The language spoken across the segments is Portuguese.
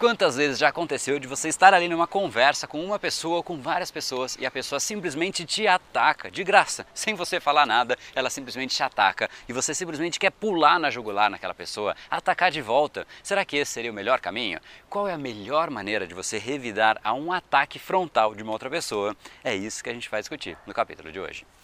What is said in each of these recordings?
Quantas vezes já aconteceu de você estar ali numa conversa com uma pessoa ou com várias pessoas e a pessoa simplesmente te ataca, de graça, sem você falar nada, ela simplesmente te ataca e você simplesmente quer pular na jugular naquela pessoa, atacar de volta? Será que esse seria o melhor caminho? Qual é a melhor maneira de você revidar a um ataque frontal de uma outra pessoa? É isso que a gente vai discutir no capítulo de hoje.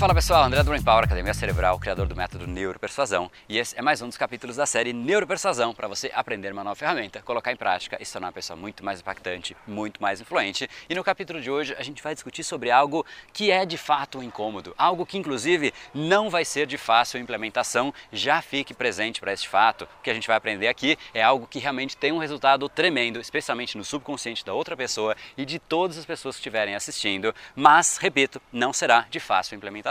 Fala pessoal, André do Brain Power, Academia Cerebral, criador do método Neuropersuasão, e esse é mais um dos capítulos da série Neuropersuasão para você aprender uma nova ferramenta, colocar em prática e se tornar uma pessoa muito mais impactante, muito mais influente. E no capítulo de hoje a gente vai discutir sobre algo que é de fato um incômodo, algo que inclusive não vai ser de fácil implementação. Já fique presente para este fato. O que a gente vai aprender aqui é algo que realmente tem um resultado tremendo, especialmente no subconsciente da outra pessoa e de todas as pessoas que estiverem assistindo, mas repito, não será de fácil implementação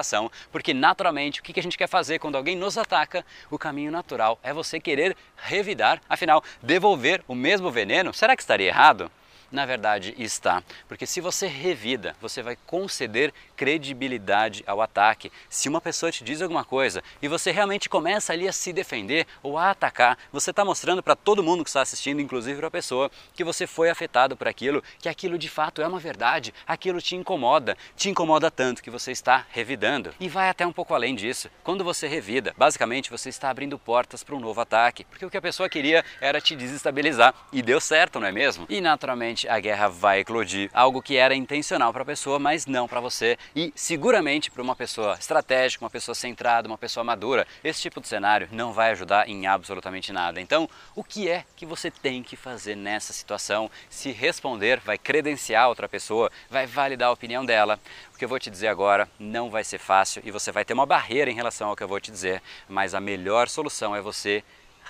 porque naturalmente o que a gente quer fazer quando alguém nos ataca? O caminho natural é você querer revidar, afinal, devolver o mesmo veneno, será que estaria errado? Na verdade está. Porque se você revida, você vai conceder credibilidade ao ataque. Se uma pessoa te diz alguma coisa e você realmente começa ali a se defender ou a atacar, você está mostrando para todo mundo que está assistindo, inclusive para a pessoa, que você foi afetado por aquilo, que aquilo de fato é uma verdade, aquilo te incomoda, te incomoda tanto que você está revidando. E vai até um pouco além disso. Quando você revida, basicamente você está abrindo portas para um novo ataque, porque o que a pessoa queria era te desestabilizar e deu certo, não é mesmo? E naturalmente a guerra vai eclodir. Algo que era intencional para a pessoa, mas não para você. E seguramente para uma pessoa estratégica, uma pessoa centrada, uma pessoa madura, esse tipo de cenário não vai ajudar em absolutamente nada. Então, o que é que você tem que fazer nessa situação? Se responder, vai credenciar outra pessoa, vai validar a opinião dela. O que eu vou te dizer agora não vai ser fácil e você vai ter uma barreira em relação ao que eu vou te dizer, mas a melhor solução é você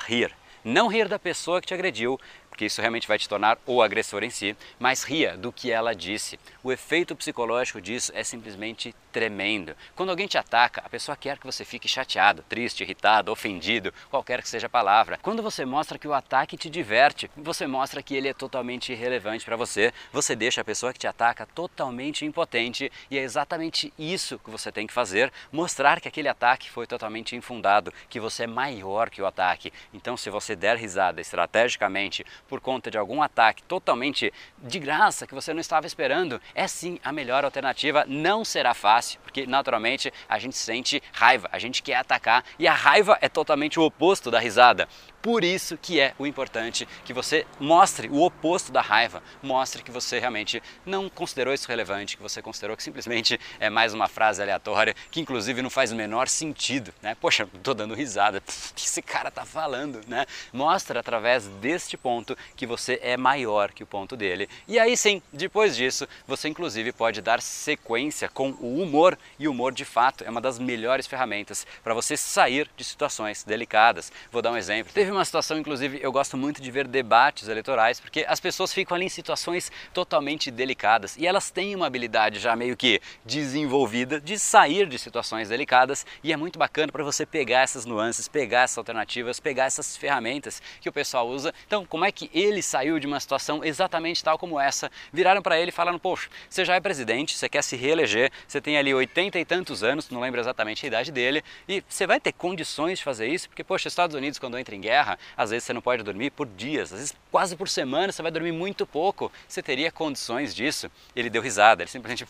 rir. Não rir da pessoa que te agrediu, porque isso realmente vai te tornar o agressor em si, mas ria do que ela disse. O efeito psicológico disso é simplesmente tremendo. Quando alguém te ataca, a pessoa quer que você fique chateado, triste, irritado, ofendido, qualquer que seja a palavra. Quando você mostra que o ataque te diverte, você mostra que ele é totalmente irrelevante para você, você deixa a pessoa que te ataca totalmente impotente e é exatamente isso que você tem que fazer, mostrar que aquele ataque foi totalmente infundado, que você é maior que o ataque. Então, se você der risada estrategicamente por conta de algum ataque totalmente de graça que você não estava esperando, é sim a melhor alternativa. Não será fácil, porque naturalmente a gente sente raiva, a gente quer atacar e a raiva é totalmente o oposto da risada. Por isso que é o importante que você mostre o oposto da raiva, mostre que você realmente não considerou isso relevante, que você considerou que simplesmente é mais uma frase aleatória, que inclusive não faz o menor sentido, né? Poxa, tô dando risada, o que esse cara tá falando, né? Mostra através deste ponto que você é maior que o ponto dele. E aí sim, depois disso, você inclusive pode dar sequência com o humor, e o humor de fato é uma das melhores ferramentas para você sair de situações delicadas. Vou dar um exemplo. Teve Teve uma situação, inclusive, eu gosto muito de ver debates eleitorais, porque as pessoas ficam ali em situações totalmente delicadas e elas têm uma habilidade já meio que desenvolvida de sair de situações delicadas e é muito bacana para você pegar essas nuances, pegar essas alternativas, pegar essas ferramentas que o pessoal usa. Então, como é que ele saiu de uma situação exatamente tal como essa? Viraram para ele falaram: Poxa, você já é presidente, você quer se reeleger, você tem ali oitenta e tantos anos, não lembro exatamente a idade dele, e você vai ter condições de fazer isso? Porque, poxa, Estados Unidos, quando entra em guerra, às vezes você não pode dormir por dias, às vezes quase por semana você vai dormir muito pouco. Você teria condições disso? Ele deu risada, ele simplesmente.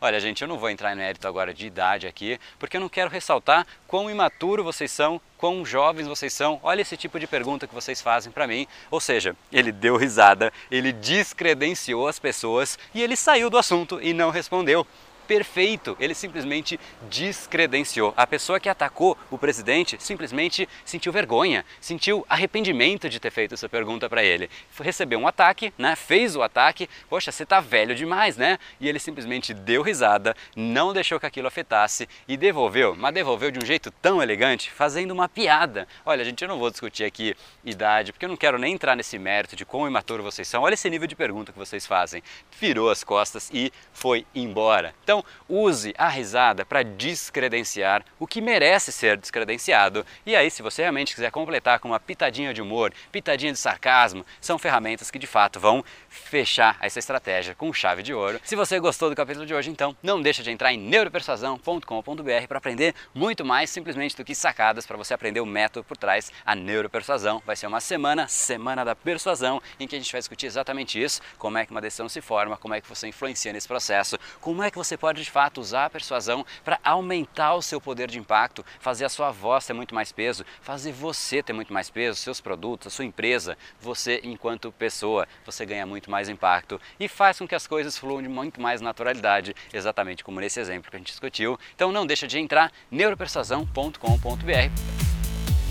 Olha, gente, eu não vou entrar em mérito agora de idade aqui, porque eu não quero ressaltar quão imaturo vocês são, quão jovens vocês são. Olha esse tipo de pergunta que vocês fazem para mim. Ou seja, ele deu risada, ele descredenciou as pessoas e ele saiu do assunto e não respondeu. Perfeito. Ele simplesmente descredenciou. A pessoa que atacou o presidente simplesmente sentiu vergonha, sentiu arrependimento de ter feito essa pergunta para ele. Recebeu um ataque, né? Fez o ataque. Poxa, você tá velho demais, né? E ele simplesmente deu risada, não deixou que aquilo afetasse e devolveu, mas devolveu de um jeito tão elegante, fazendo uma piada. Olha, gente, eu não vou discutir aqui idade, porque eu não quero nem entrar nesse mérito de quão imaturo vocês são. Olha esse nível de pergunta que vocês fazem. Virou as costas e foi embora. Então, use a risada para descredenciar o que merece ser descredenciado. E aí, se você realmente quiser completar com uma pitadinha de humor, pitadinha de sarcasmo, são ferramentas que de fato vão fechar essa estratégia com chave de ouro. Se você gostou do capítulo de hoje, então não deixa de entrar em neuropersuasão.com.br para aprender muito mais simplesmente do que sacadas para você aprender o método por trás a neuropersuasão. Vai ser uma semana, semana da persuasão, em que a gente vai discutir exatamente isso, como é que uma decisão se forma, como é que você influencia nesse processo, como é que você pode de fato usar a persuasão para aumentar o seu poder de impacto, fazer a sua voz ter muito mais peso, fazer você ter muito mais peso, seus produtos, a sua empresa, você enquanto pessoa, você ganha muito mais impacto e faz com que as coisas fluam de muito mais naturalidade, exatamente como nesse exemplo que a gente discutiu. Então não deixa de entrar neuropersuasão.com.br